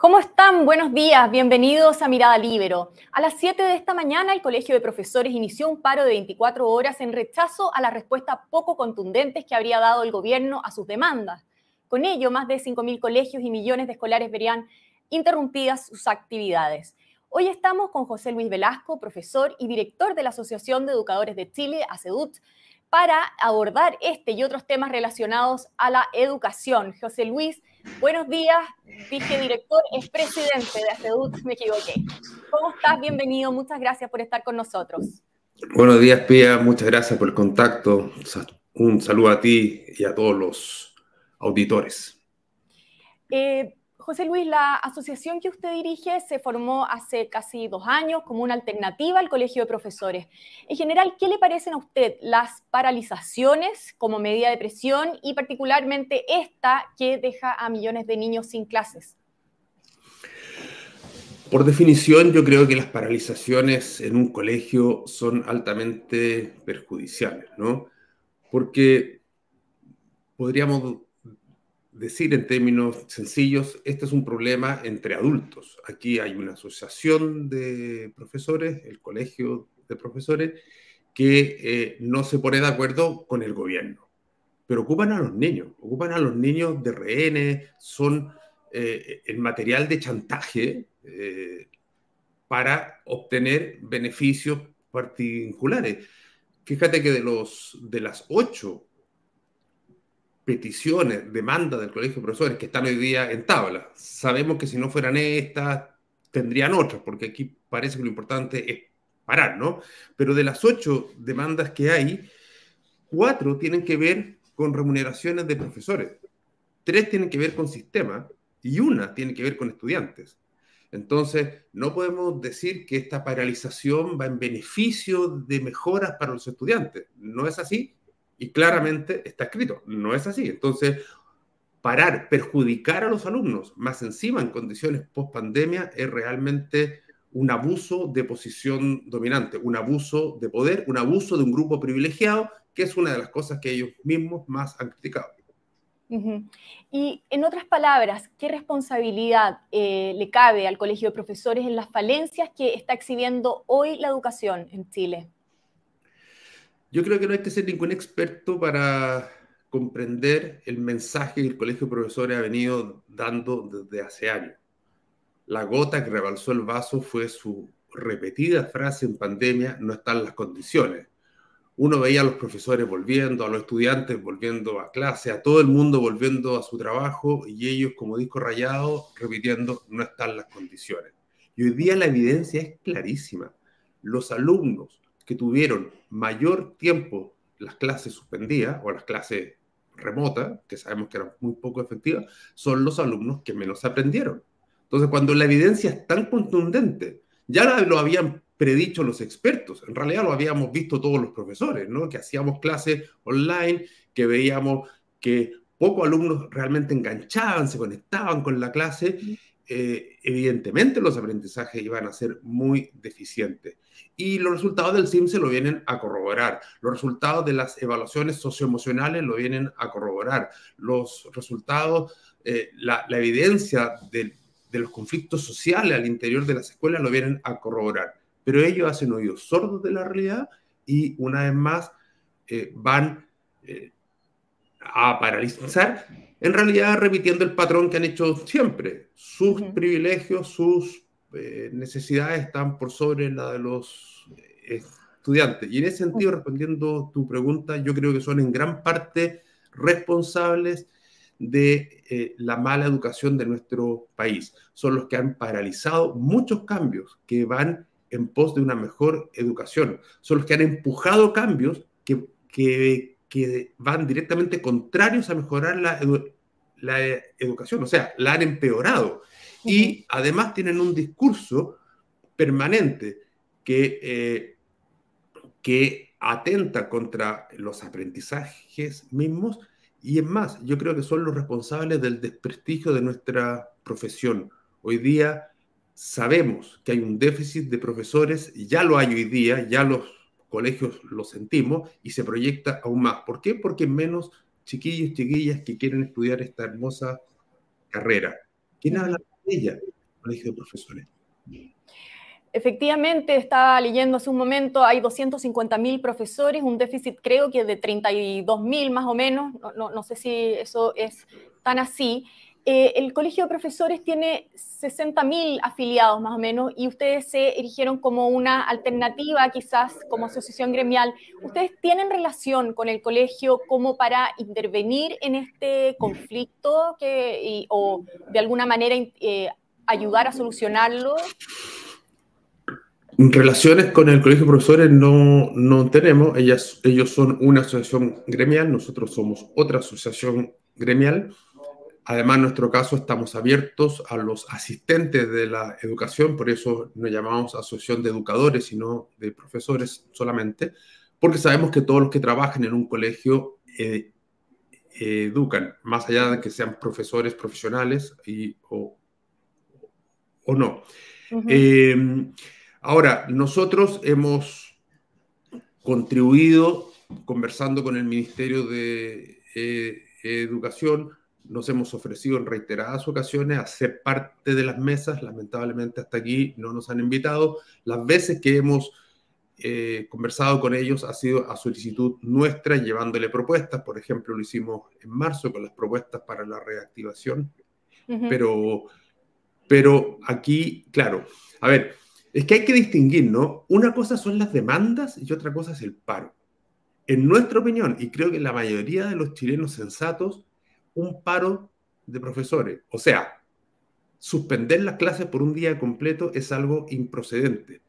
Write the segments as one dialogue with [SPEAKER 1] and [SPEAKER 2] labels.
[SPEAKER 1] ¿Cómo están? Buenos días, bienvenidos a Mirada Libero. A las 7 de esta mañana, el Colegio de Profesores inició un paro de 24 horas en rechazo a las respuestas poco contundentes que habría dado el gobierno a sus demandas. Con ello, más de 5.000 colegios y millones de escolares verían interrumpidas sus actividades. Hoy estamos con José Luis Velasco, profesor y director de la Asociación de Educadores de Chile, ACEDUT, para abordar este y otros temas relacionados a la educación. José Luis, buenos días. Dije director, es presidente de ACEDUT, me equivoqué. ¿Cómo estás? Bienvenido. Muchas gracias por estar con nosotros.
[SPEAKER 2] Buenos días, Pia. Muchas gracias por el contacto. Un saludo a ti y a todos los auditores.
[SPEAKER 1] Eh, José Luis, la asociación que usted dirige se formó hace casi dos años como una alternativa al Colegio de Profesores. En general, ¿qué le parecen a usted las paralizaciones como medida de presión y particularmente esta que deja a millones de niños sin clases?
[SPEAKER 2] Por definición, yo creo que las paralizaciones en un colegio son altamente perjudiciales, ¿no? Porque podríamos decir en términos sencillos, este es un problema entre adultos. Aquí hay una asociación de profesores, el colegio de profesores, que eh, no se pone de acuerdo con el gobierno, pero ocupan a los niños, ocupan a los niños de rehenes, son eh, el material de chantaje eh, para obtener beneficios particulares. Fíjate que de, los, de las ocho peticiones, demandas del Colegio de Profesores que están hoy día en tabla. Sabemos que si no fueran estas, tendrían otras, porque aquí parece que lo importante es parar, ¿no? Pero de las ocho demandas que hay, cuatro tienen que ver con remuneraciones de profesores, tres tienen que ver con sistemas y una tiene que ver con estudiantes. Entonces, no podemos decir que esta paralización va en beneficio de mejoras para los estudiantes. No es así y claramente está escrito, no es así. Entonces, parar, perjudicar a los alumnos, más encima en condiciones post pandemia, es realmente un abuso de posición dominante, un abuso de poder, un abuso de un grupo privilegiado, que es una de las cosas que ellos mismos más han criticado.
[SPEAKER 1] Y en otras palabras, ¿qué responsabilidad eh, le cabe al Colegio de Profesores en las falencias que está exhibiendo hoy la educación en Chile?
[SPEAKER 2] Yo creo que no hay que ser ningún experto para comprender el mensaje que el Colegio de Profesores ha venido dando desde hace años. La gota que rebalsó el vaso fue su repetida frase en pandemia, no están las condiciones. Uno veía a los profesores volviendo, a los estudiantes volviendo a clase, a todo el mundo volviendo a su trabajo y ellos como disco rayado repitiendo, no están las condiciones. Y hoy día la evidencia es clarísima. Los alumnos que tuvieron mayor tiempo las clases suspendidas o las clases remotas, que sabemos que eran muy poco efectivas, son los alumnos que menos aprendieron. Entonces, cuando la evidencia es tan contundente, ya lo habían predicho los expertos, en realidad lo habíamos visto todos los profesores, ¿no? Que hacíamos clases online, que veíamos que pocos alumnos realmente enganchaban, se conectaban con la clase, eh, evidentemente los aprendizajes iban a ser muy deficientes. Y los resultados del CIMSE lo vienen a corroborar. Los resultados de las evaluaciones socioemocionales lo vienen a corroborar. Los resultados, eh, la, evidencia de, los conflictos sociales al interior de las escuelas lo vienen a corroborar. Pero ellos hacen oídos sordos de la realidad y una vez más eh, van a paralizar en realidad repitiendo el patrón que han hecho siempre. Sus privilegios, sus eh, necesidades están por sobre la de los eh, estudiantes. Y en ese sentido, respondiendo tu pregunta, yo creo que son en gran parte responsables de eh, la mala educación de nuestro país. Son los que han paralizado muchos cambios que van en pos de una mejor educación. Son los que han empujado cambios que, que que van directamente contrarios a mejorar la, la educación, o sea, la han empeorado. Y además tienen un discurso permanente que, eh, que atenta contra los aprendizajes mismos y es más, yo creo que son los responsables del desprestigio de nuestra profesión. Hoy día sabemos que hay un déficit de profesores, ya lo hay hoy día, ya los colegios lo sentimos y se proyecta aún más. ¿Por qué? Porque menos chiquillos, chiquillas que quieren estudiar esta hermosa carrera. ¿Quién habla de ella, colegio de profesores.
[SPEAKER 1] Efectivamente, estaba leyendo hace un momento, hay 250.000 profesores, un déficit creo que de 32.000 más o menos, no, no, sé si eso es tan así. Eh, el Colegio de Profesores tiene 60.000 afiliados más o menos y ustedes se erigieron como una alternativa quizás como asociación gremial. ¿Ustedes tienen relación con el colegio como para intervenir en este conflicto o de alguna manera eh, ayudar a solucionarlo?
[SPEAKER 2] Relaciones con el Colegio de Profesores no, no tenemos, Ellas, ellos son una asociación gremial, nosotros somos otra asociación gremial. Además, en nuestro caso estamos abiertos a los asistentes de la educación, por eso no llamamos asociación de educadores, sino de profesores solamente, porque sabemos que todos los que trabajan en un colegio eh, educan, más allá de que sean profesores profesionales y, o, o no. Ahora, nosotros hemos contribuido, conversando con el Ministerio de eh, Educación, nos hemos ofrecido en reiteradas ocasiones a ser parte de las mesas, lamentablemente hasta aquí no nos han invitado. Las veces que hemos eh, conversado con ellos ha sido a solicitud nuestra, llevándole propuestas, por ejemplo, lo hicimos en marzo con las propuestas para la reactivación, pero, pero aquí, claro, a ver, es que hay que distinguir, ¿no? Una cosa son las demandas y otra cosa es el paro. En nuestra opinión, y creo que la mayoría de los chilenos sensatos, un paro de profesores, o sea, suspender las clases por un día completo es algo improcedente,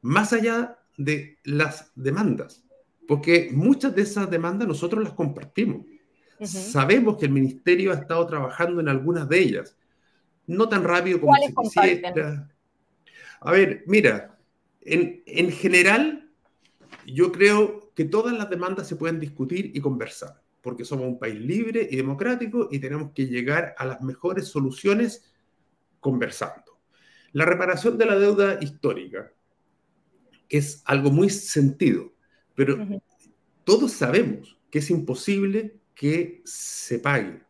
[SPEAKER 2] más allá de las demandas, porque muchas de esas demandas nosotros las compartimos. Sabemos que el ministerio ha estado trabajando en algunas de ellas, no tan rápido como se quisiera. A ver, mira, en, general, yo creo que todas las demandas se pueden discutir y conversar, porque somos un país libre y democrático y tenemos que llegar a las mejores soluciones conversando. La reparación de la deuda histórica es algo muy sentido, pero todos sabemos que es imposible que se pague.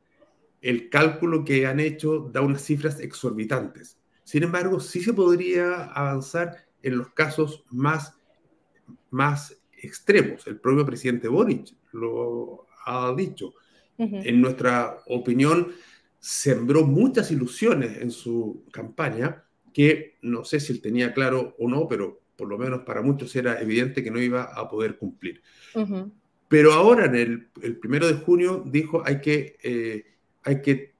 [SPEAKER 2] El cálculo que han hecho da unas cifras exorbitantes. Sin embargo, sí se podría avanzar en los casos más, más extremos. El propio presidente Boric lo ha dicho. En nuestra opinión, sembró muchas ilusiones en su campaña que no sé si él tenía claro o no, pero por lo menos para muchos era evidente que no iba a poder cumplir. Pero ahora, en el, el, primero de junio, dijo hay que, eh, hay que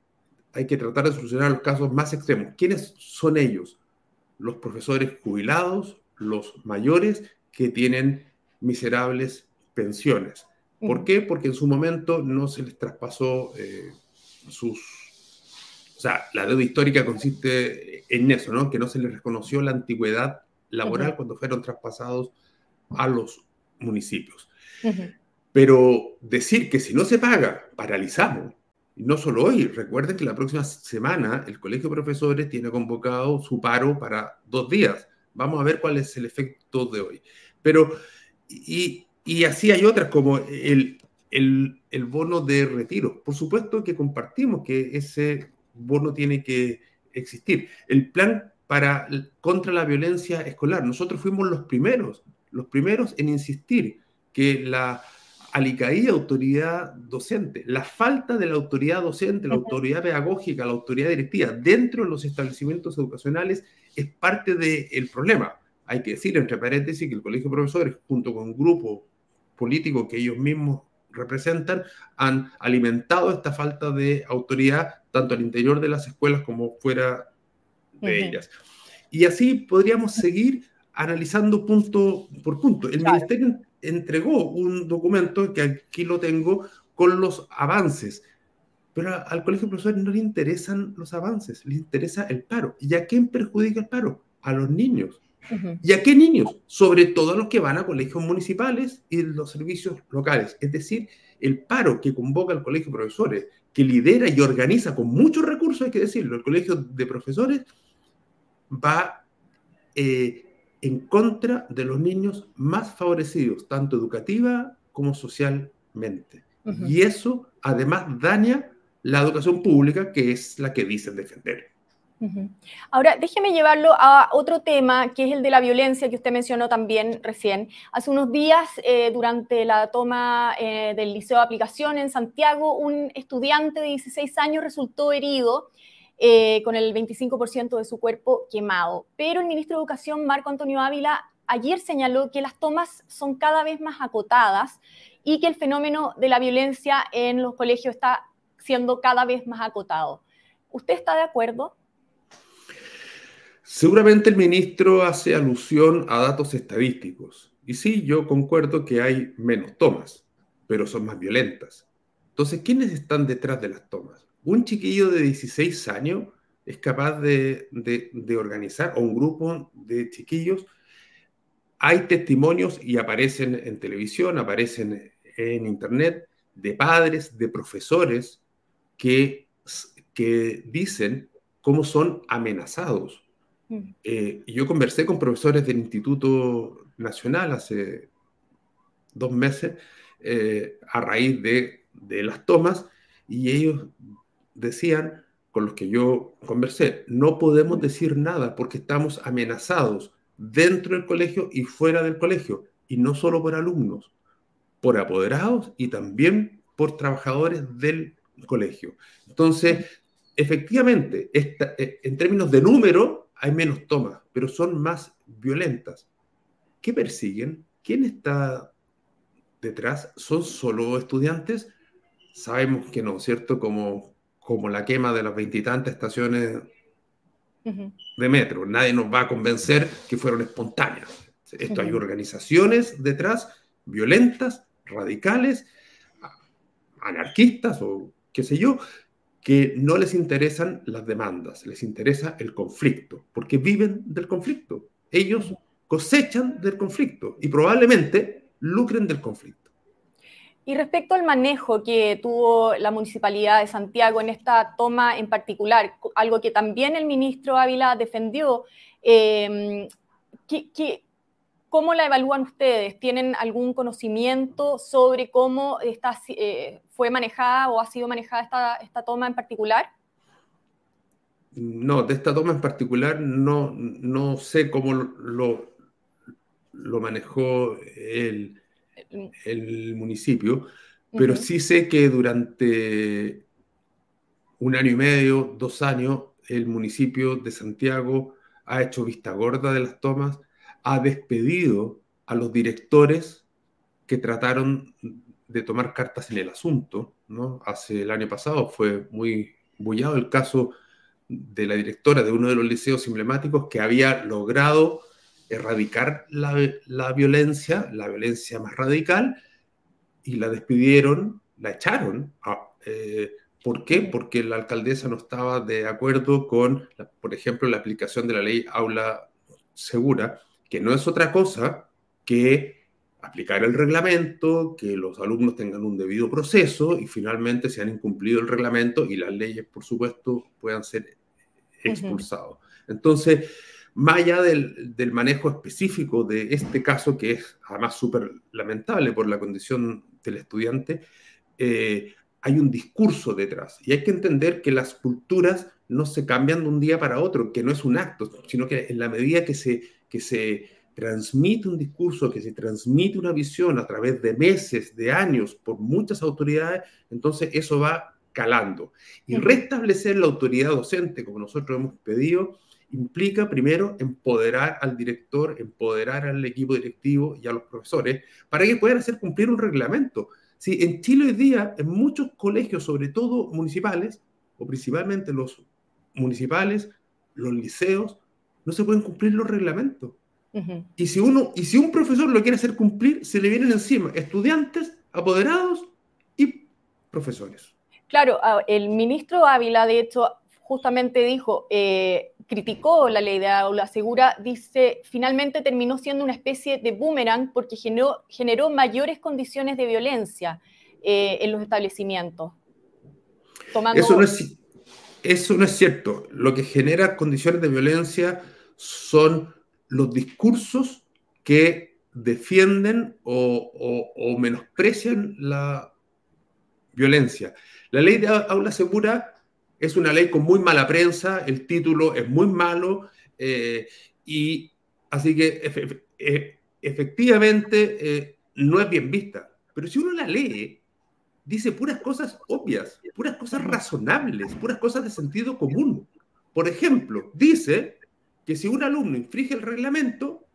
[SPEAKER 2] hay que tratar de solucionar los casos más extremos. ¿Quiénes son ellos? Los profesores jubilados, los mayores que tienen miserables pensiones. ¿Por qué? Porque en su momento no se les traspasó eh, sus... O sea, la deuda histórica consiste en eso, ¿no? Que no se les reconoció la antigüedad laboral cuando fueron traspasados a los municipios. Pero decir que si no se paga, paralizamos, no solo hoy, recuerden que la próxima semana el Colegio de Profesores tiene convocado su paro para dos días. Vamos a ver cuál es el efecto de hoy. Pero, y, así hay otras como el, el, bono de retiro. Por supuesto que compartimos que ese bono tiene que existir. El plan para, contra la violencia escolar. Nosotros fuimos los primeros, los primeros en insistir que la alicaída autoridad docente, la falta de la autoridad docente, la autoridad pedagógica, la autoridad directiva dentro de los establecimientos educacionales es parte del problema. Hay que decir, entre paréntesis, que el Colegio de Profesores, junto con un grupo político que ellos mismos representan, han alimentado esta falta de autoridad tanto al interior de las escuelas como fuera de ellas. Y así podríamos seguir analizando punto por punto. El Ministerio entregó un documento que aquí lo tengo con los avances. Pero al colegio de profesores no le interesan los avances, le interesa el paro. ¿Y a quién perjudica el paro? A los niños. ¿Y a qué niños? Sobre todo a los que van a colegios municipales y los servicios locales. Es decir, el paro que convoca el colegio de profesores, que lidera y organiza con muchos recursos, hay que decirlo, el colegio de profesores va eh, en contra de los niños más favorecidos, tanto educativa como socialmente. Y eso además daña la educación pública, que es la que dicen defender.
[SPEAKER 1] Ahora, déjeme llevarlo a otro tema, que es el de la violencia que usted mencionó también recién. Hace unos días, eh, durante la toma eh, del Liceo de Aplicación en Santiago, un estudiante de 16 años resultó herido eh, con el 25% de su cuerpo quemado. Pero el ministro de Educación, Marco Antonio Ávila, ayer señaló que las tomas son cada vez más acotadas y que el fenómeno de la violencia en los colegios está siendo cada vez más acotado. ¿Usted está de acuerdo?
[SPEAKER 2] Seguramente el ministro hace alusión a datos estadísticos. Y sí, yo concuerdo que hay menos tomas, pero son más violentas. Entonces, ¿quiénes están detrás de las tomas? Un chiquillo de 16 años es capaz de, organizar, o un grupo de chiquillos. Hay testimonios y aparecen en televisión, aparecen en internet, de padres, de profesores que, que dicen cómo son amenazados eh, yo conversé con profesores del Instituto Nacional hace dos meses eh, a raíz de, de, las tomas y ellos decían, con los que yo conversé, no podemos decir nada porque estamos amenazados dentro del colegio y fuera del colegio, y no solo por alumnos, por apoderados y también por trabajadores del colegio. Entonces, efectivamente, esta, eh, en términos de número, hay menos tomas, pero son más violentas. ¿Qué persiguen? ¿Quién está detrás? ¿Son solo estudiantes? Sabemos que no, ¿cierto? Como, como la quema de las veintitantas estaciones de metro. Nadie nos va a convencer que fueron espontáneas. Esto hay organizaciones detrás, violentas, radicales, anarquistas o qué sé yo, que no les interesan las demandas, les interesa el conflicto, porque viven del conflicto. Ellos cosechan del conflicto y probablemente lucren del conflicto.
[SPEAKER 1] Y respecto al manejo que tuvo la Municipalidad de Santiago en esta toma en particular, algo que también el ministro Ávila defendió, eh, ¿qué, ¿Cómo la evalúan ustedes? ¿Tienen algún conocimiento sobre cómo esta, eh, fue manejada o ha sido manejada esta, esta, toma en particular?
[SPEAKER 2] No, de esta toma en particular no, no sé cómo lo, lo manejó el, el municipio, pero sí sé que durante un año y medio, dos años, el municipio de Santiago ha hecho vista gorda de las tomas ha despedido a los directores que trataron de tomar cartas en el asunto. ¿no? Hace el año pasado fue muy bullado el caso de la directora de uno de los liceos emblemáticos que había logrado erradicar la, violencia, la violencia más radical, y la despidieron, la echaron. Eh, ¿Por qué? Porque la alcaldesa no estaba de acuerdo con, por ejemplo, la aplicación de la ley aula segura, que no es otra cosa que aplicar el reglamento, que los alumnos tengan un debido proceso y finalmente se han incumplido el reglamento y las leyes, por supuesto, puedan ser expulsados. Entonces, más allá del, manejo específico de este caso, que es además súper lamentable por la condición del estudiante, eh, hay un discurso detrás. Y hay que entender que las culturas no se cambian de un día para otro, que no es un acto, sino que en la medida que se que se transmite un discurso, que se transmite una visión a través de meses, de años, por muchas autoridades, entonces eso va calando. Y restablecer la autoridad docente, como nosotros hemos pedido, implica primero empoderar al director, empoderar al equipo directivo y a los profesores para que puedan hacer cumplir un reglamento. Si en Chile hoy día, en muchos colegios, sobre todo municipales, o principalmente los municipales, los liceos, no se pueden cumplir los reglamentos. y, si uno, y si un profesor lo quiere hacer cumplir, se le vienen encima estudiantes, apoderados y profesores.
[SPEAKER 1] Claro, el ministro Ávila, de hecho, justamente dijo, eh, criticó la ley de aula segura, dice, finalmente terminó siendo una especie de boomerang porque generó, generó mayores condiciones de violencia eh, en los establecimientos.
[SPEAKER 2] Eso, no es, eso no es cierto. Lo que genera condiciones de violencia son los discursos que defienden o, menosprecian la violencia. La ley de aula segura Es una ley con muy mala prensa, el título es muy malo, eh, y así que e, efectivamente eh, no es bien vista. Pero si uno la lee, dice puras cosas obvias, puras cosas razonables, puras cosas de sentido común. Por ejemplo, dice que si un alumno infringe el reglamento,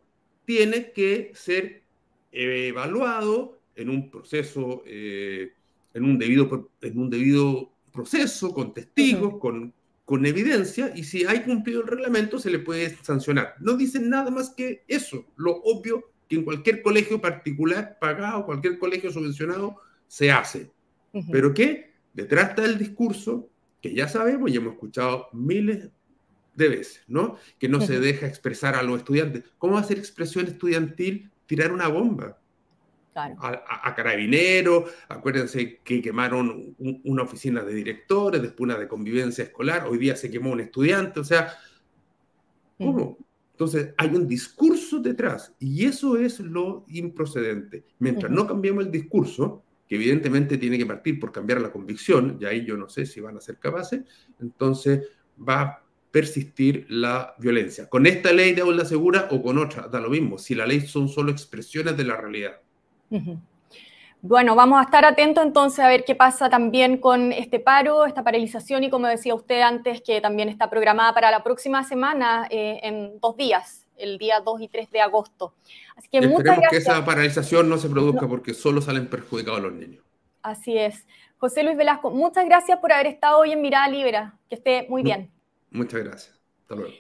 [SPEAKER 2] tiene que ser evaluado en un proceso, eh, en, un debido, en un debido proceso, con testigos, con, con evidencia, y si hay cumplido el reglamento, se le puede sancionar. No dicen nada más que eso, lo obvio que en cualquier colegio particular pagado, cualquier colegio subvencionado, se hace. Pero que detrás está el discurso que ya sabemos y hemos escuchado miles de veces, ¿no? Que no se deja expresar a los estudiantes. ¿Cómo va a ser expresión estudiantil tirar una bomba? A, carabineros, acuérdense que quemaron una oficina de directores, después una de convivencia escolar, hoy día se quemó un estudiante, o sea, ¿cómo? Entonces, hay un discurso detrás y eso es lo improcedente. Mientras no cambiemos el discurso, que evidentemente tiene que partir por cambiar la convicción, y ahí yo no sé si van a ser capaces, entonces va a persistir la violencia. Con esta ley de aula segura o con otra, da lo mismo, si la ley son solo expresiones de la realidad.
[SPEAKER 1] Bueno, vamos a estar atentos entonces a ver qué pasa también con este paro, esta paralización y como decía usted antes, que también está programada para la próxima semana eh, en dos días, el día 2 y 3 de agosto.
[SPEAKER 2] Así que Esperemos muchas gracias. que esa paralización no se produzca porque solo salen perjudicados los niños.
[SPEAKER 1] Así es. José Luis Velasco, muchas gracias por haber estado hoy en Mirada Libera. Que esté muy bien.
[SPEAKER 2] Muchas gracias. Hasta luego.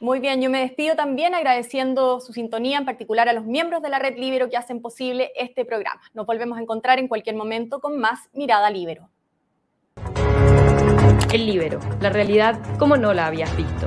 [SPEAKER 1] Muy bien, yo me despido también agradeciendo su sintonía, en particular a los miembros de la Red Libero que hacen posible este programa. Nos volvemos a encontrar en cualquier momento con más Mirada Libero.
[SPEAKER 3] El Libero, la realidad como no la habías visto.